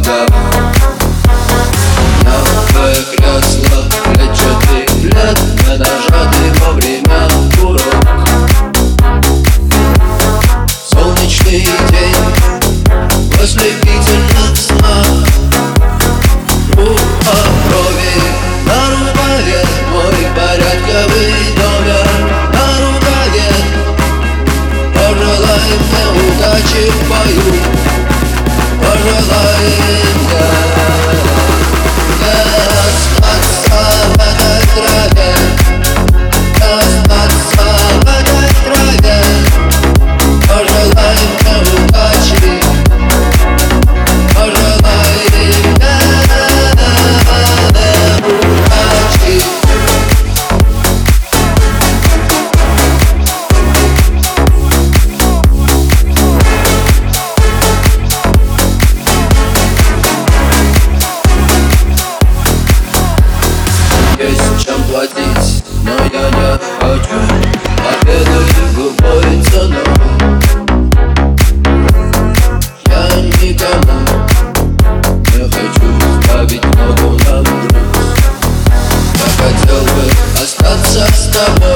go. love.